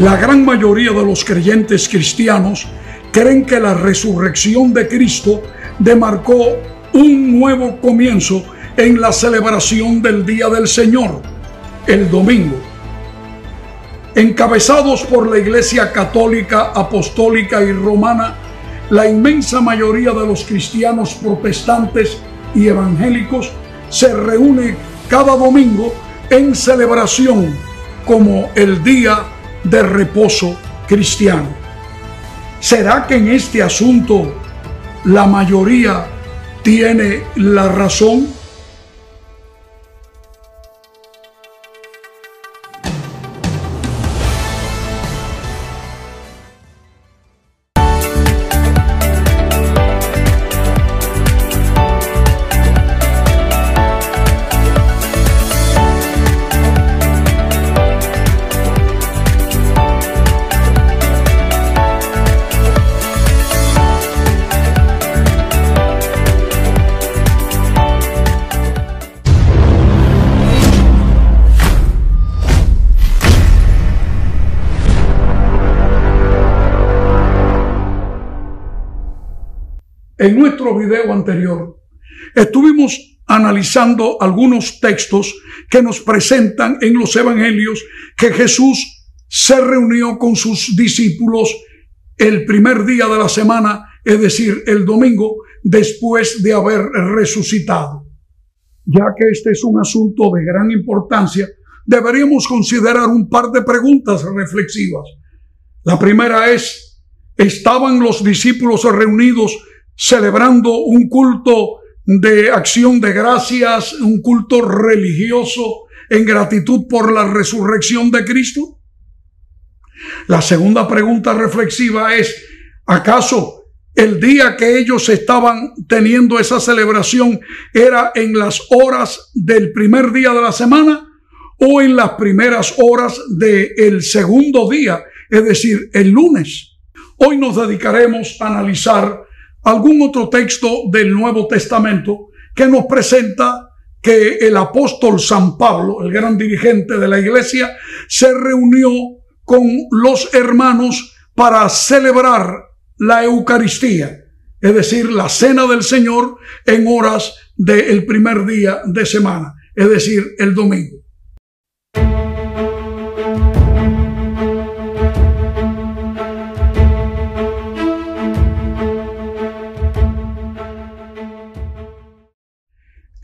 La gran mayoría de los creyentes cristianos creen que la resurrección de Cristo demarcó un nuevo comienzo en la celebración del Día del Señor, el domingo. Encabezados por la Iglesia Católica, Apostólica y Romana, la inmensa mayoría de los cristianos protestantes y evangélicos se reúne cada domingo en celebración como el Día de reposo cristiano. ¿Será que en este asunto la mayoría tiene la razón? En nuestro video anterior estuvimos analizando algunos textos que nos presentan en los evangelios que Jesús se reunió con sus discípulos el primer día de la semana, es decir, el domingo, después de haber resucitado. Ya que este es un asunto de gran importancia, deberíamos considerar un par de preguntas reflexivas. La primera es, ¿estaban los discípulos reunidos celebrando un culto de acción de gracias, un culto religioso en gratitud por la resurrección de Cristo? La segunda pregunta reflexiva es, ¿acaso el día que ellos estaban teniendo esa celebración era en las horas del primer día de la semana o en las primeras horas del segundo día, es decir, el lunes? Hoy nos dedicaremos a analizar algún otro texto del Nuevo Testamento que nos presenta que el apóstol San Pablo, el gran dirigente de la iglesia, se reunió con los hermanos para celebrar la Eucaristía, es decir, la cena del Señor en horas del primer día de semana, es decir, el domingo.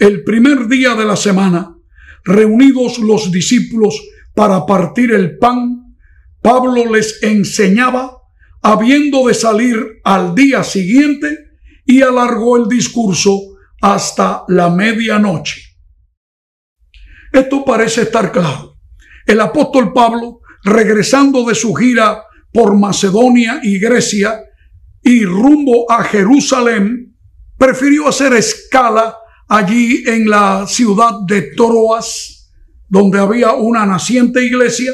El primer día de la semana, reunidos los discípulos para partir el pan, Pablo les enseñaba, habiendo de salir al día siguiente, y alargó el discurso hasta la medianoche. Esto parece estar claro. El apóstol Pablo, regresando de su gira por Macedonia y Grecia y rumbo a Jerusalén, prefirió hacer escala allí en la ciudad de Troas, donde había una naciente iglesia,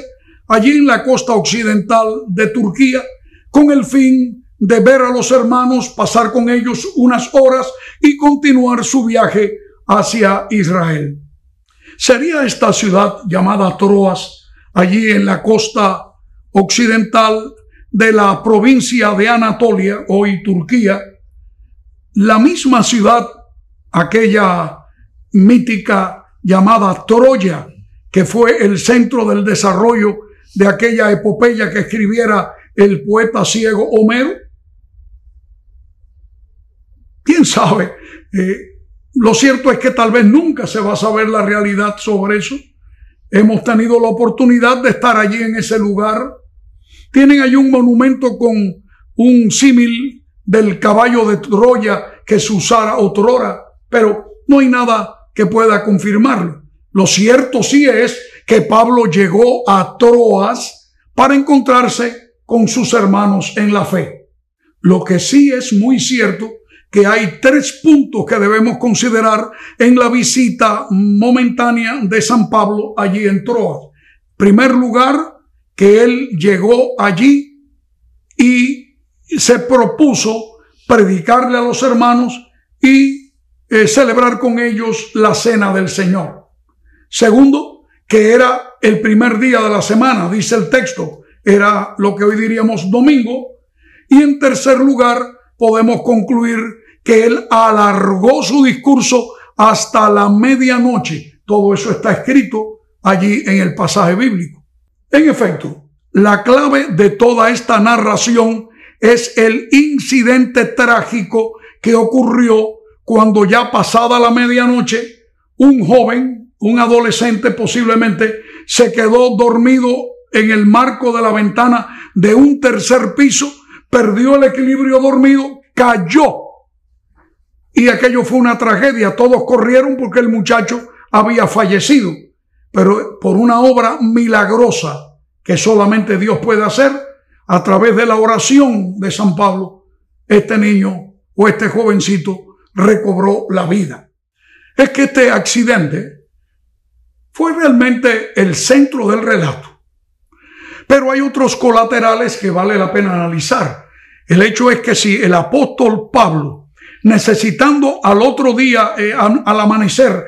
allí en la costa occidental de Turquía, con el fin de ver a los hermanos, pasar con ellos unas horas y continuar su viaje hacia Israel. Sería esta ciudad llamada Troas, allí en la costa occidental de la provincia de Anatolia, hoy Turquía, la misma ciudad aquella mítica llamada Troya, que fue el centro del desarrollo de aquella epopeya que escribiera el poeta ciego Homero? ¿Quién sabe? Eh, lo cierto es que tal vez nunca se va a saber la realidad sobre eso. Hemos tenido la oportunidad de estar allí en ese lugar. Tienen allí un monumento con un símil del caballo de Troya que se usara otrora pero no hay nada que pueda confirmarlo. Lo cierto sí es que Pablo llegó a Troas para encontrarse con sus hermanos en la fe. Lo que sí es muy cierto que hay tres puntos que debemos considerar en la visita momentánea de San Pablo allí en Troas. Primer lugar, que él llegó allí y se propuso predicarle a los hermanos y eh, celebrar con ellos la cena del Señor. Segundo, que era el primer día de la semana, dice el texto, era lo que hoy diríamos domingo. Y en tercer lugar, podemos concluir que él alargó su discurso hasta la medianoche. Todo eso está escrito allí en el pasaje bíblico. En efecto, la clave de toda esta narración es el incidente trágico que ocurrió cuando ya pasada la medianoche, un joven, un adolescente posiblemente, se quedó dormido en el marco de la ventana de un tercer piso, perdió el equilibrio dormido, cayó. Y aquello fue una tragedia. Todos corrieron porque el muchacho había fallecido. Pero por una obra milagrosa que solamente Dios puede hacer a través de la oración de San Pablo, este niño o este jovencito recobró la vida. Es que este accidente fue realmente el centro del relato. Pero hay otros colaterales que vale la pena analizar. El hecho es que si el apóstol Pablo, necesitando al otro día, eh, al amanecer,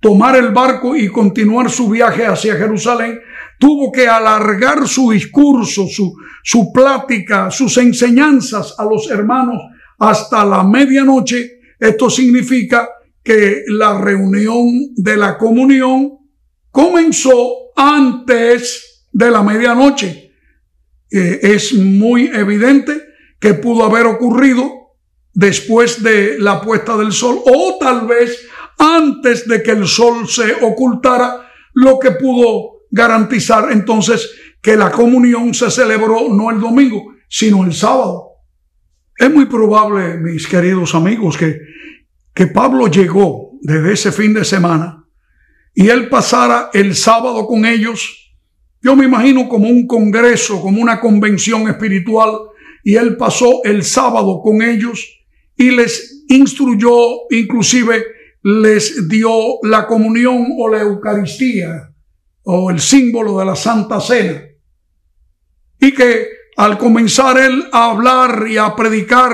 tomar el barco y continuar su viaje hacia Jerusalén, tuvo que alargar su discurso, su, su plática, sus enseñanzas a los hermanos hasta la medianoche. Esto significa que la reunión de la comunión comenzó antes de la medianoche. Eh, es muy evidente que pudo haber ocurrido después de la puesta del sol o tal vez antes de que el sol se ocultara, lo que pudo garantizar entonces que la comunión se celebró no el domingo, sino el sábado. Es muy probable, mis queridos amigos, que, que Pablo llegó desde ese fin de semana y él pasara el sábado con ellos. Yo me imagino como un congreso, como una convención espiritual, y él pasó el sábado con ellos y les instruyó, inclusive les dio la comunión o la Eucaristía o el símbolo de la Santa Cena. Y que al comenzar él a hablar y a predicar,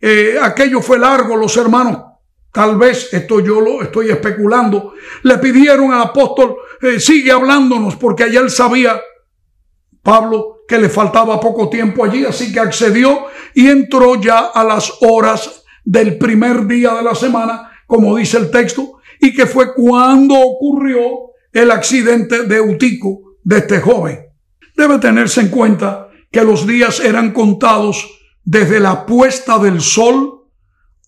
eh, aquello fue largo, los hermanos, tal vez, esto yo lo estoy especulando, le pidieron al apóstol, eh, sigue hablándonos, porque allá él sabía, Pablo, que le faltaba poco tiempo allí, así que accedió y entró ya a las horas del primer día de la semana como dice el texto, y que fue cuando ocurrió el accidente de Eutico de este joven. Debe tenerse en cuenta que los días eran contados desde la puesta del sol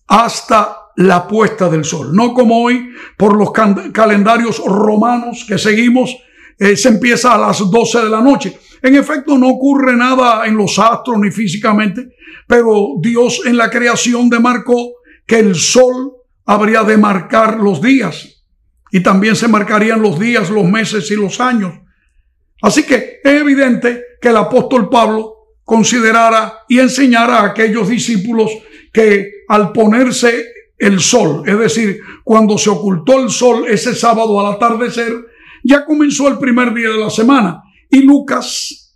hasta la puesta del sol. No como hoy, por los calendarios romanos que seguimos, eh, se empieza a las 12 de la noche. En efecto, no ocurre nada en los astros ni físicamente, pero Dios en la creación demarcó que el sol habría de marcar los días y también se marcarían los días, los meses y los años. Así que es evidente que el apóstol Pablo considerara y enseñara a aquellos discípulos que al ponerse el sol, es decir, cuando se ocultó el sol ese sábado al atardecer, ya comenzó el primer día de la semana. Y Lucas,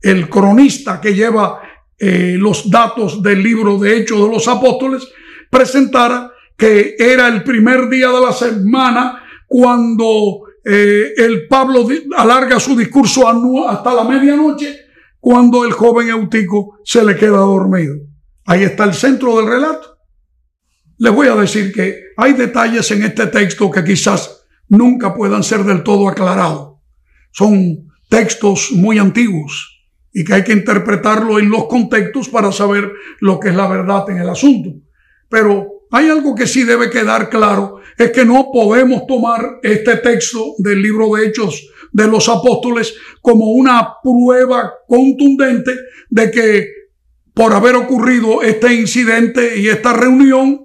el cronista que lleva eh, los datos del libro de Hechos de los Apóstoles, presentara que era el primer día de la semana cuando eh, el Pablo alarga su discurso hasta la medianoche, cuando el joven Eutico se le queda dormido. Ahí está el centro del relato. Les voy a decir que hay detalles en este texto que quizás nunca puedan ser del todo aclarados. Son textos muy antiguos y que hay que interpretarlo en los contextos para saber lo que es la verdad en el asunto. Pero hay algo que sí debe quedar claro, es que no podemos tomar este texto del libro de Hechos de los Apóstoles como una prueba contundente de que por haber ocurrido este incidente y esta reunión,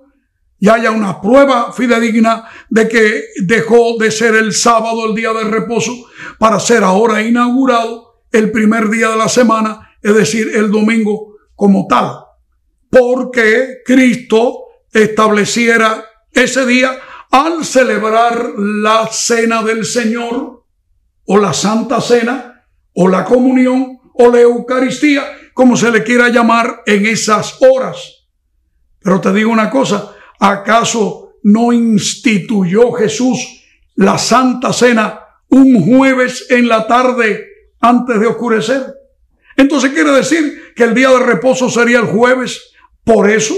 ya haya una prueba fidedigna de que dejó de ser el sábado el día de reposo para ser ahora inaugurado el primer día de la semana, es decir, el domingo como tal. Porque Cristo estableciera ese día al celebrar la cena del Señor o la Santa Cena o la comunión o la Eucaristía, como se le quiera llamar en esas horas. Pero te digo una cosa, ¿acaso no instituyó Jesús la Santa Cena un jueves en la tarde antes de oscurecer? Entonces quiere decir que el día de reposo sería el jueves. Por eso,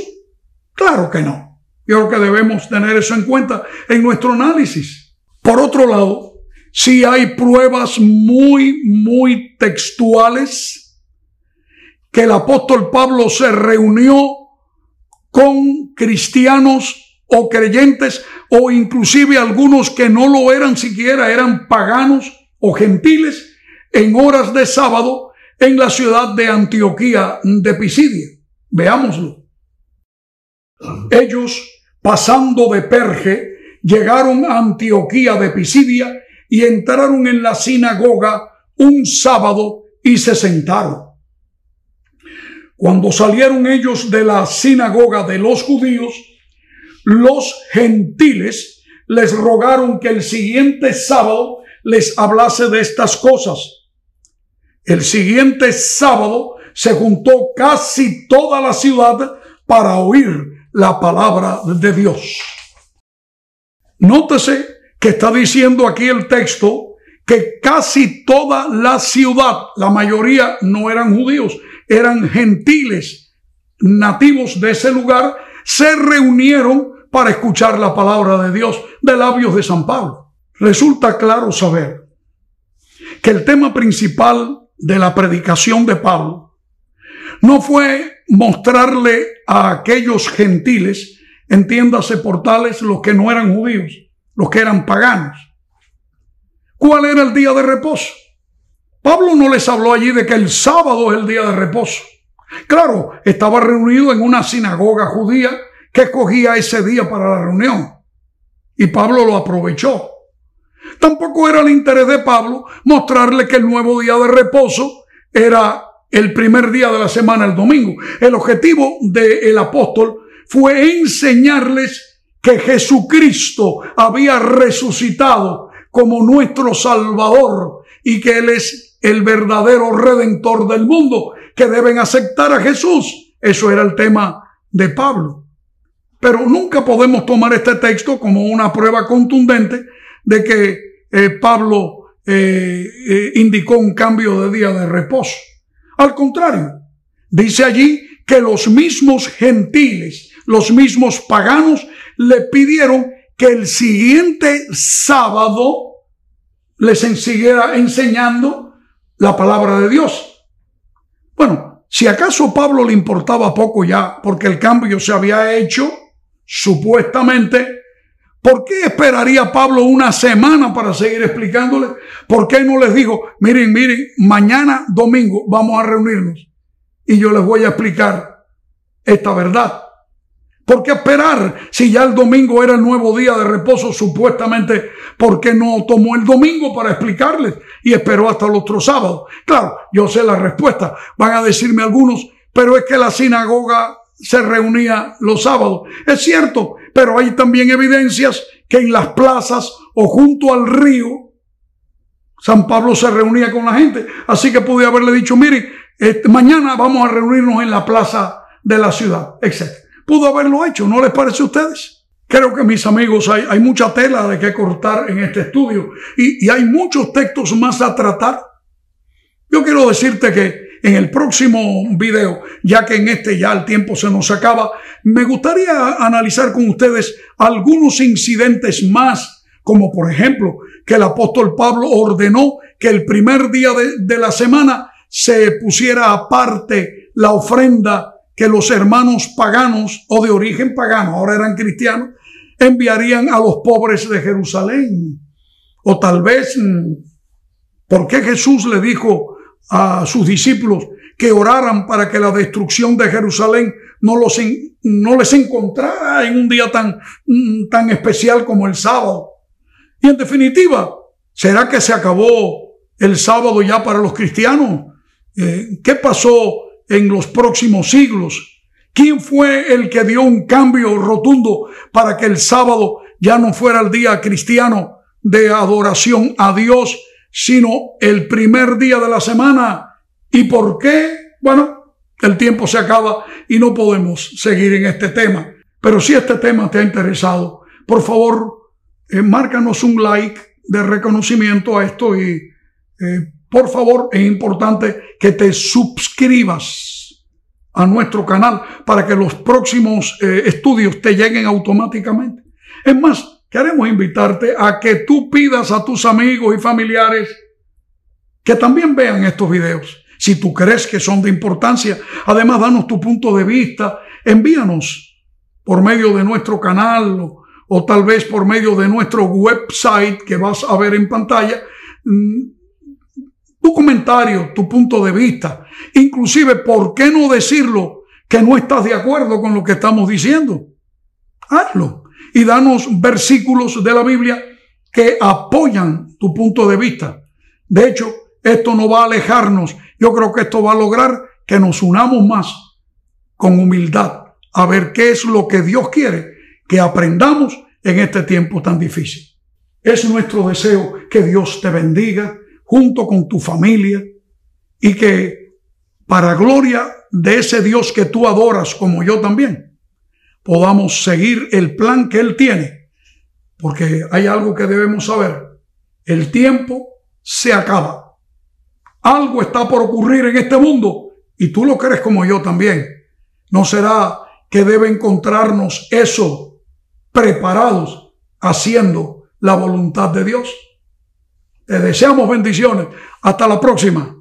claro que no. Yo creo que debemos tener eso en cuenta en nuestro análisis. Por otro lado, si hay pruebas muy, muy textuales que el apóstol Pablo se reunió con cristianos o creyentes o inclusive algunos que no lo eran siquiera, eran paganos o gentiles en horas de sábado en la ciudad de Antioquía de Pisidia. Veámoslo. Ellos, pasando de Perge, llegaron a Antioquía de Pisidia y entraron en la sinagoga un sábado y se sentaron. Cuando salieron ellos de la sinagoga de los judíos, los gentiles les rogaron que el siguiente sábado les hablase de estas cosas. El siguiente sábado se juntó casi toda la ciudad para oír la palabra de Dios. Nótese que está diciendo aquí el texto que casi toda la ciudad, la mayoría no eran judíos, eran gentiles nativos de ese lugar, se reunieron para escuchar la palabra de Dios de labios de San Pablo. Resulta claro saber que el tema principal de la predicación de Pablo no fue mostrarle a aquellos gentiles, entiéndase por tales los que no eran judíos, los que eran paganos, cuál era el día de reposo. Pablo no les habló allí de que el sábado es el día de reposo. Claro, estaba reunido en una sinagoga judía que escogía ese día para la reunión. Y Pablo lo aprovechó. Tampoco era el interés de Pablo mostrarle que el nuevo día de reposo era el primer día de la semana, el domingo. El objetivo del apóstol fue enseñarles que Jesucristo había resucitado como nuestro Salvador y que Él es el verdadero redentor del mundo, que deben aceptar a Jesús. Eso era el tema de Pablo. Pero nunca podemos tomar este texto como una prueba contundente de que eh, Pablo eh, eh, indicó un cambio de día de reposo. Al contrario, dice allí que los mismos gentiles, los mismos paganos, le pidieron que el siguiente sábado les siguiera enseñando la palabra de Dios. Bueno, si acaso Pablo le importaba poco ya, porque el cambio se había hecho, supuestamente, ¿Por qué esperaría Pablo una semana para seguir explicándole? ¿Por qué no les dijo, miren, miren, mañana domingo vamos a reunirnos y yo les voy a explicar esta verdad? ¿Por qué esperar si ya el domingo era el nuevo día de reposo supuestamente? ¿Por qué no tomó el domingo para explicarles y esperó hasta el otro sábado? Claro, yo sé la respuesta. Van a decirme algunos, pero es que la sinagoga se reunía los sábados. Es cierto, pero hay también evidencias que en las plazas o junto al río, San Pablo se reunía con la gente. Así que pude haberle dicho, miren, este, mañana vamos a reunirnos en la plaza de la ciudad, etc. Pudo haberlo hecho, ¿no les parece a ustedes? Creo que mis amigos, hay, hay mucha tela de que cortar en este estudio y, y hay muchos textos más a tratar. Yo quiero decirte que en el próximo video, ya que en este ya el tiempo se nos acaba, me gustaría analizar con ustedes algunos incidentes más, como por ejemplo que el apóstol Pablo ordenó que el primer día de, la semana se pusiera aparte la ofrenda que los hermanos paganos o de origen pagano, ahora eran cristianos, enviarían a los pobres de Jerusalén. O tal vez, mm, ¿por qué Jesús le dijo a sus discípulos que oraran para que la destrucción de Jerusalén no, los no les encontrara en un día tan, mm, tan especial como el sábado. Y en definitiva, ¿será que se acabó el sábado ya para los cristianos? Eh, ¿Qué pasó en los próximos siglos? ¿Quién fue el que dio un cambio rotundo para que el sábado ya no fuera el día cristiano de adoración a Dios, sino el primer día de la semana. ¿Y por qué? Bueno, el tiempo se acaba y no podemos seguir en este tema. Pero si este tema te ha interesado, por favor, eh, márcanos un like de reconocimiento a esto y eh, por favor, es importante que te suscribas a nuestro canal para que los próximos eh, estudios te lleguen automáticamente. Es más, queremos invitarte a que tú pidas a tus amigos y familiares que también vean estos videos. Si tú crees que son de importancia, además danos tu punto de vista, envíanos por medio de nuestro canal o, tal vez por medio de nuestro website que vas a ver en pantalla mm, tu comentario, tu punto de vista. Inclusive, ¿por qué no decirlo que no estás de acuerdo con lo que estamos diciendo? Hazlo y danos versículos de la Biblia que apoyan tu punto de vista. De hecho, esto no va a alejarnos. Yo creo que esto va a lograr que nos unamos más con humildad a ver qué es lo que Dios quiere que aprendamos en este tiempo tan difícil. Es nuestro deseo que Dios te bendiga junto con tu familia y que para gloria de ese Dios que tú adoras como yo también, podamos seguir el plan que Él tiene. Porque hay algo que debemos saber. El tiempo se acaba. Algo está por ocurrir en este mundo y tú lo crees como yo también. ¿No será que debe encontrarnos eso preparados haciendo la voluntad de Dios? Te deseamos bendiciones. Hasta la próxima.